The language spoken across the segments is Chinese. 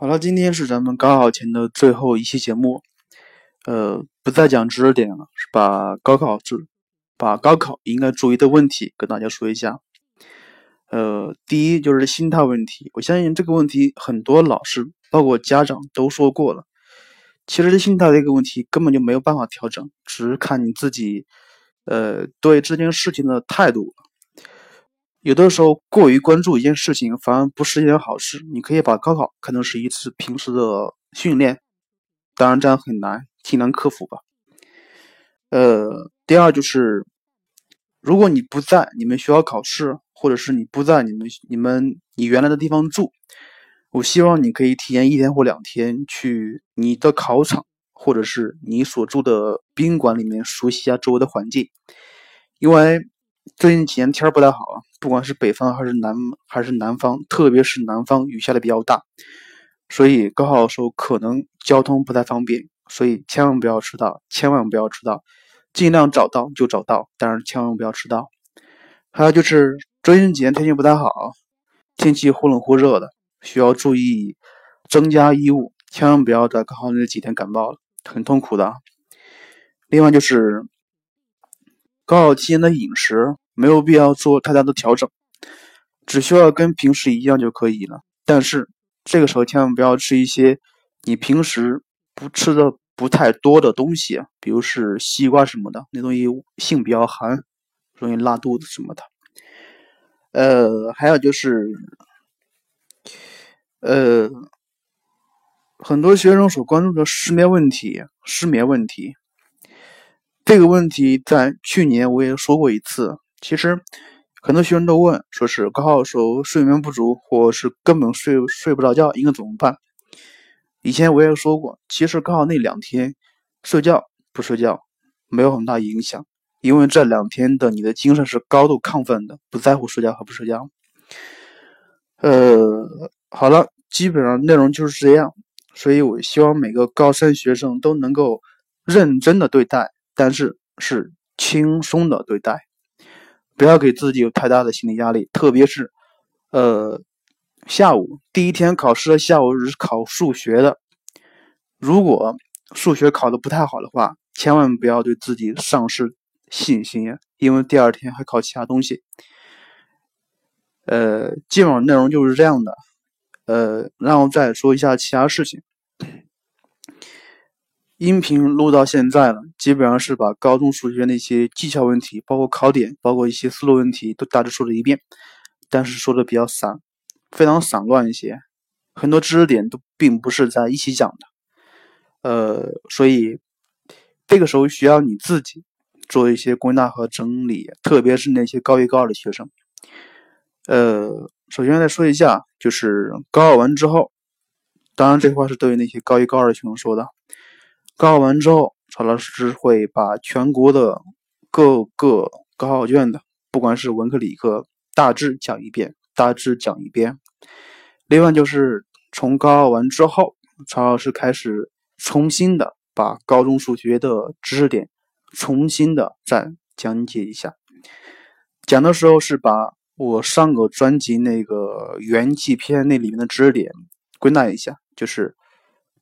好了，今天是咱们高考前的最后一期节目，呃，不再讲知识点了，是把高考知，把高考应该注意的问题跟大家说一下。呃，第一就是心态问题，我相信这个问题很多老师包括家长都说过了。其实心态这个问题根本就没有办法调整，只是看你自己，呃，对这件事情的态度。有的时候过于关注一件事情，反而不是一件好事。你可以把高考看成是一次平时的训练，当然这样很难，挺难克服吧。呃，第二就是，如果你不在你们学校考试，或者是你不在你们你们你原来的地方住，我希望你可以提前一天或两天去你的考场，或者是你所住的宾馆里面熟悉一下周围的环境，因为。最近几天天儿不太好啊，不管是北方还是南还是南方，特别是南方雨下的比较大，所以高考的时候可能交通不太方便，所以千万不要迟到，千万不要迟到，尽量早到就早到，但是千万不要迟到。还有就是最近几天天气不太好，天气忽冷忽热的，需要注意增加衣物，千万不要在高考那几天感冒了，很痛苦的。另外就是。高考期间的饮食没有必要做太大的调整，只需要跟平时一样就可以了。但是这个时候千万不要吃一些你平时不吃的不太多的东西，比如是西瓜什么的，那东西性比较寒，容易拉肚子什么的。呃，还有就是，呃，很多学生所关注的失眠问题，失眠问题。这个问题在去年我也说过一次。其实很多学生都问，说是高考的时候睡眠不足，或是根本睡睡不着觉，应该怎么办？以前我也说过，其实高考那两天睡觉不睡觉没有很大影响，因为这两天的你的精神是高度亢奋的，不在乎睡觉和不睡觉。呃，好了，基本上内容就是这样。所以我希望每个高三学生都能够认真的对待。但是是轻松的对待，不要给自己有太大的心理压力，特别是，呃，下午第一天考试的下午是考数学的，如果数学考的不太好的话，千万不要对自己丧失信心，因为第二天还考其他东西。呃，基本上内容就是这样的，呃，然后再说一下其他事情。音频录到现在了，基本上是把高中数学那些技巧问题，包括考点，包括一些思路问题，都大致说了一遍，但是说的比较散，非常散乱一些，很多知识点都并不是在一起讲的，呃，所以这个时候需要你自己做一些归纳和整理，特别是那些高一高二的学生。呃，首先来说一下，就是高考完之后，当然这话是对于那些高一高二的学生说的。高考完之后，曹老师会把全国的各个高考卷的，不管是文科理科，大致讲一遍，大致讲一遍。另外就是从高考完之后，曹老师开始重新的把高中数学的知识点重新的再讲解一下。讲的时候是把我上个专辑那个元气篇那里面的知识点归纳一下，就是。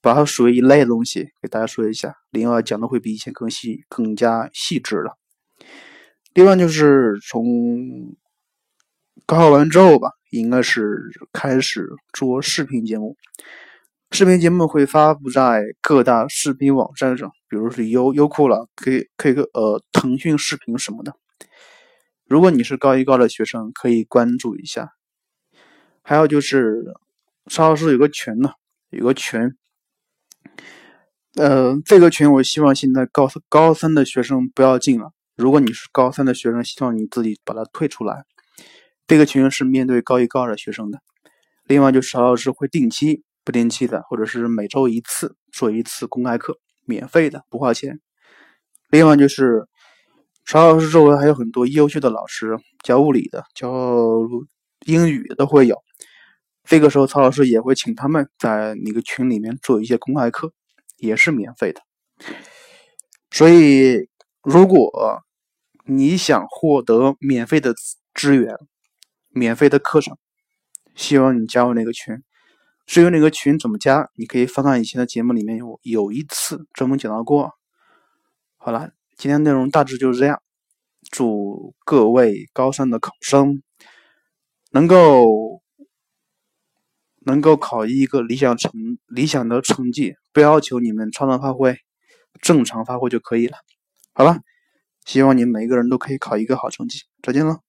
把它属于一类的东西给大家说一下，另外讲的会比以前更细、更加细致了。另外就是从高考完之后吧，应该是开始做视频节目。视频节目会发布在各大视频网站上，比如是优优酷了，可以可以呃腾讯视频什么的。如果你是高一高的学生，可以关注一下。还有就是沙老师有个群呢，有个群。呃，这个群我希望现在高高三的学生不要进了。如果你是高三的学生，希望你自己把它退出来。这个群是面对高一高二的学生的。另外就是曹老师会定期、不定期的，或者是每周一次做一次公开课，免费的，不花钱。另外就是曹老师周围还有很多优秀的老师，教物理的、教英语的都会有。这个时候曹老师也会请他们在那个群里面做一些公开课。也是免费的，所以如果你想获得免费的资源、免费的课程，希望你加入那个群。至于那个群怎么加，你可以翻看以前的节目，里面有有一次专门讲到过。好了，今天内容大致就是这样。祝各位高三的考生能够能够考一个理想成理想的成绩，不要求你们超常发挥，正常发挥就可以了。好了，希望你们每一个人都可以考一个好成绩。再见了。